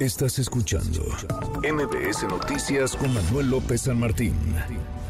Estás escuchando MBS Noticias con Manuel López San Martín.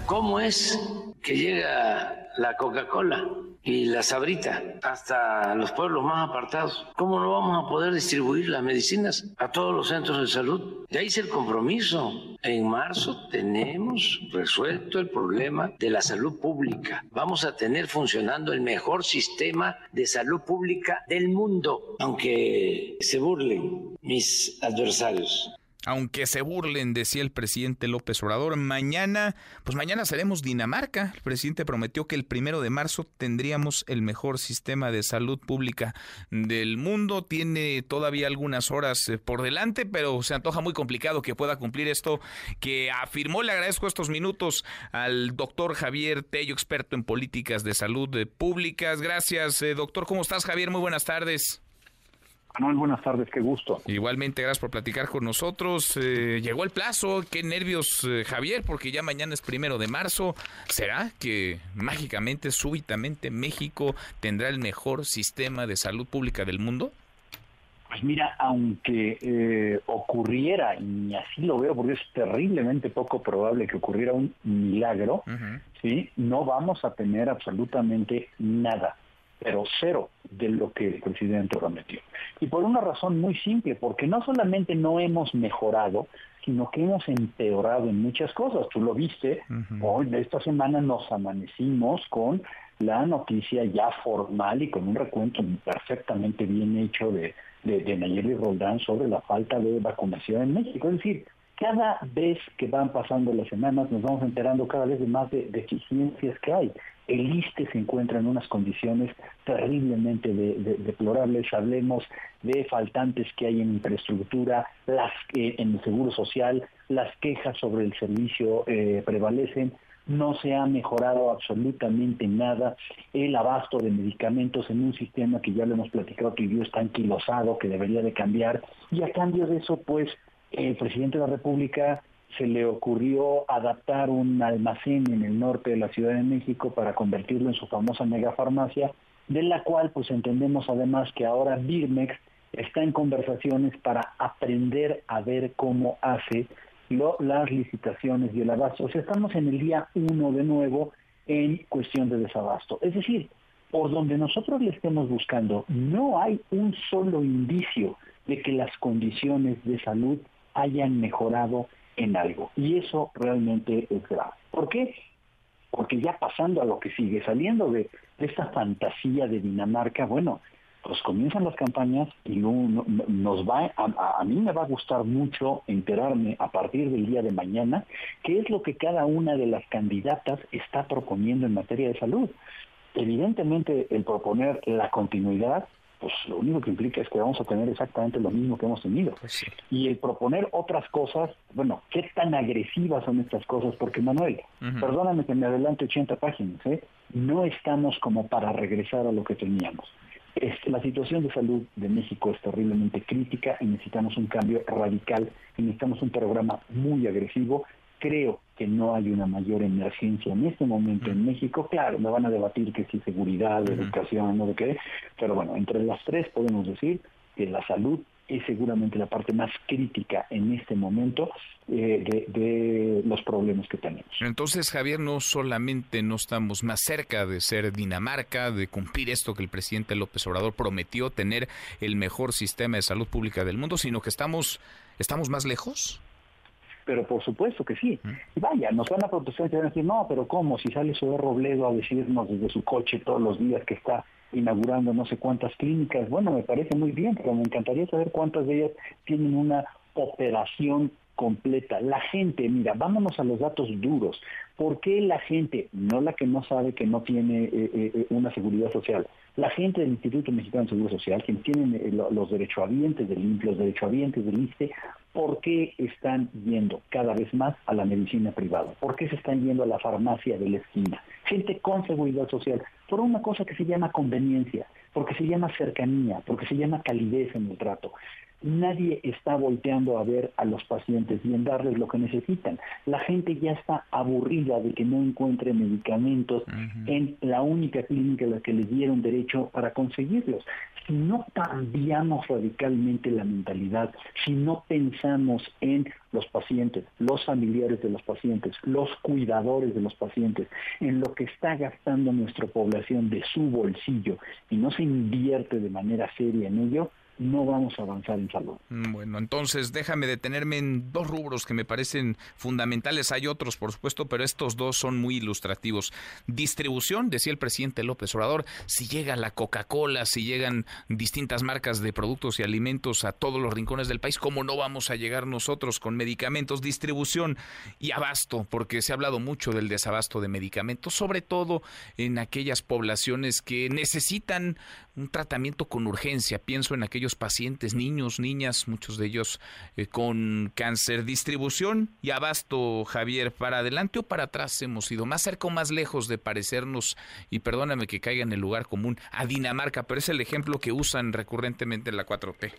¿Cómo es que llega la Coca-Cola? Y la sabrita hasta los pueblos más apartados. ¿Cómo no vamos a poder distribuir las medicinas a todos los centros de salud? Ahí es el compromiso. En marzo tenemos resuelto el problema de la salud pública. Vamos a tener funcionando el mejor sistema de salud pública del mundo, aunque se burlen mis adversarios aunque se burlen, decía el presidente López Obrador. Mañana, pues mañana seremos Dinamarca. El presidente prometió que el primero de marzo tendríamos el mejor sistema de salud pública del mundo. Tiene todavía algunas horas eh, por delante, pero se antoja muy complicado que pueda cumplir esto que afirmó. Le agradezco estos minutos al doctor Javier Tello, experto en políticas de salud eh, públicas. Gracias, eh, doctor. ¿Cómo estás, Javier? Muy buenas tardes. Manuel, buenas tardes, qué gusto. Igualmente, gracias por platicar con nosotros. Eh, llegó el plazo, qué nervios, eh, Javier, porque ya mañana es primero de marzo. ¿Será que mágicamente, súbitamente, México tendrá el mejor sistema de salud pública del mundo? Pues mira, aunque eh, ocurriera, y así lo veo porque es terriblemente poco probable que ocurriera un milagro, ¿sí? no vamos a tener absolutamente nada pero cero de lo que el presidente prometió. Y por una razón muy simple, porque no solamente no hemos mejorado, sino que hemos empeorado en muchas cosas. Tú lo viste, hoy de esta semana nos amanecimos con la noticia ya formal y con un recuento perfectamente bien hecho de, de, Nayeli Roldán sobre la falta de vacunación en México. Es decir, cada vez que van pasando las semanas nos vamos enterando cada vez de más de deficiencias que hay el ISTE se encuentra en unas condiciones terriblemente deplorables. Hablemos de faltantes que hay en infraestructura, las en el seguro social, las quejas sobre el servicio eh, prevalecen. No se ha mejorado absolutamente nada el abasto de medicamentos en un sistema que ya lo hemos platicado que vivió está anquilosado, que debería de cambiar. Y a cambio de eso, pues, el presidente de la República se le ocurrió adaptar un almacén en el norte de la Ciudad de México para convertirlo en su famosa megafarmacia, de la cual pues entendemos además que ahora Birmex está en conversaciones para aprender a ver cómo hace las licitaciones y el abasto. O sea, estamos en el día uno de nuevo en cuestión de desabasto. Es decir, por donde nosotros le estemos buscando, no hay un solo indicio de que las condiciones de salud hayan mejorado en algo. Y eso realmente es grave. ¿Por qué? Porque ya pasando a lo que sigue, saliendo de, esta fantasía de Dinamarca, bueno, pues comienzan las campañas y nos va a, a, mí me va a gustar mucho enterarme a partir del día de mañana qué es lo que cada una de las candidatas está proponiendo en materia de salud. Evidentemente el proponer la continuidad pues lo único que implica es que vamos a tener exactamente lo mismo que hemos tenido. Pues y el proponer otras cosas, bueno, ¿qué tan agresivas son estas cosas? Porque Manuel, perdóname que me adelante 80 páginas, ¿eh? no estamos como para regresar a lo que teníamos. la situación de salud de México es terriblemente crítica y necesitamos un cambio radical y necesitamos un programa muy agresivo creo que no hay una mayor emergencia en este momento en México. Claro, me van a debatir que si seguridad, educación, no de qué, pero bueno, entre las tres podemos decir que la salud es seguramente la parte más crítica en este momento eh, de, de, los problemas que tenemos. Entonces, Javier, no solamente no estamos más cerca de ser Dinamarca, de cumplir esto que el presidente López Obrador prometió, tener el mejor sistema de salud pública del mundo, sino que estamos, estamos más lejos pero por supuesto que sí. Y vaya, nos van a protestar y van a decir, no, pero ¿cómo? Si sale de Robledo a decirnos desde su coche todos los días que está inaugurando no sé cuántas clínicas, bueno, me parece muy bien, pero me encantaría saber cuántas de ellas tienen una operación completa. La gente, mira, vámonos a los datos duros. ¿Por qué la gente, no la que no sabe que no tiene eh, eh, eh, una seguridad social, la gente del Instituto Mexicano de Seguro Social, quienes tienen los derechohabientes del INPE, los derechohabientes del ISTE, ¿por qué están yendo cada vez más a la medicina privada? ¿Por qué se están yendo a la farmacia de la esquina? Gente con seguridad social, por una cosa que se llama conveniencia, porque se llama cercanía, porque se llama calidez en el trato. Nadie está volteando a ver a los pacientes y en darles lo que necesitan. La gente ya está aburrida de que no encuentre medicamentos en la única clínica a la que les dieron derecho para conseguirlos. Si no cambiamos radicalmente la mentalidad, si no pensamos en los pacientes, los familiares de los pacientes, los cuidadores de los pacientes, en lo que está gastando nuestra población de su bolsillo y no se invierte de manera seria en ello, no vamos a avanzar en salud. Mm, bueno, entonces déjame detenerme en dos rubros que me parecen fundamentales. Hay otros, por supuesto, pero estos dos son muy ilustrativos. Distribución, decía el presidente López Obrador, si llega la Coca-Cola, si llegan distintas marcas de productos y alimentos a todos los rincones del país, ¿cómo no vamos a llegar nosotros con medicamentos? Distribución y abasto, porque se ha hablado mucho del desabasto de medicamentos, sobre todo en aquellas poblaciones que necesitan un tratamiento con urgencia. Pienso en aquellos pacientes, niños, niñas, muchos de ellos eh, con cáncer. Distribución y abasto, Javier, ¿para adelante o para atrás hemos ido? ¿Más cerca o más lejos de parecernos, y perdóname que caiga en el lugar común, a Dinamarca, pero es el ejemplo que usan recurrentemente en la 4T?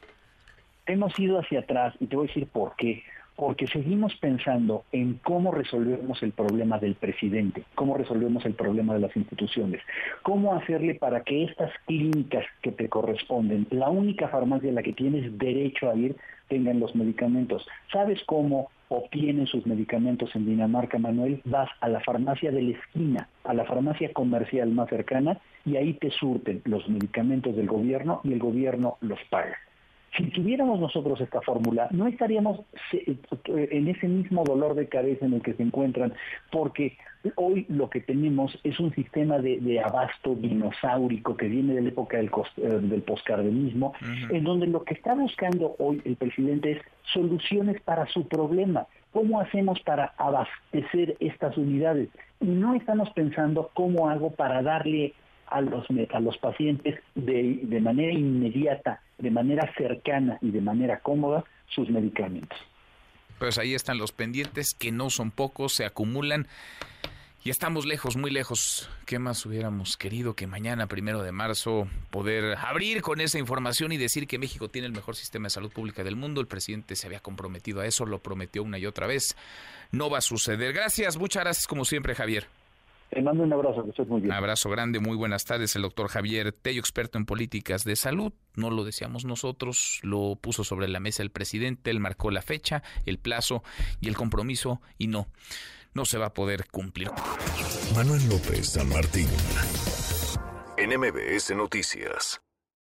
Hemos ido hacia atrás y te voy a decir por qué porque seguimos pensando en cómo resolvemos el problema del presidente, cómo resolvemos el problema de las instituciones, cómo hacerle para que estas clínicas que te corresponden, la única farmacia a la que tienes derecho a ir, tengan los medicamentos. ¿Sabes cómo obtienen sus medicamentos en Dinamarca, Manuel? Vas a la farmacia de la esquina, a la farmacia comercial más cercana, y ahí te surten los medicamentos del gobierno y el gobierno los paga. Si tuviéramos nosotros esta fórmula, no estaríamos en ese mismo dolor de cabeza en el que se encuentran, porque hoy lo que tenemos es un sistema de, abasto dinosaurico que viene de la época del, eh, del poscardenismo, en donde lo que está buscando hoy el presidente es soluciones para su problema. ¿Cómo hacemos para abastecer estas unidades? Y no estamos pensando cómo hago para darle a los, a los pacientes de, de manera inmediata, de manera cercana y de manera cómoda sus medicamentos. Pues ahí están los pendientes, que no son pocos, se acumulan. Y estamos lejos, muy lejos. ¿Qué más hubiéramos querido que mañana, primero de marzo, poder abrir con esa información y decir que México tiene el mejor sistema de salud pública del mundo? El presidente se había comprometido a eso, lo prometió una y otra vez. No va a suceder. Gracias, muchas gracias como siempre, Javier. Te mando un abrazo, que estés muy bien. Un abrazo grande, muy buenas tardes. El doctor Javier Tello, experto en políticas de salud. No lo decíamos nosotros, lo puso sobre la mesa el presidente, él marcó la fecha, el plazo y el compromiso y no, no se va a poder cumplir. Manuel López San Martín, NMBS Noticias.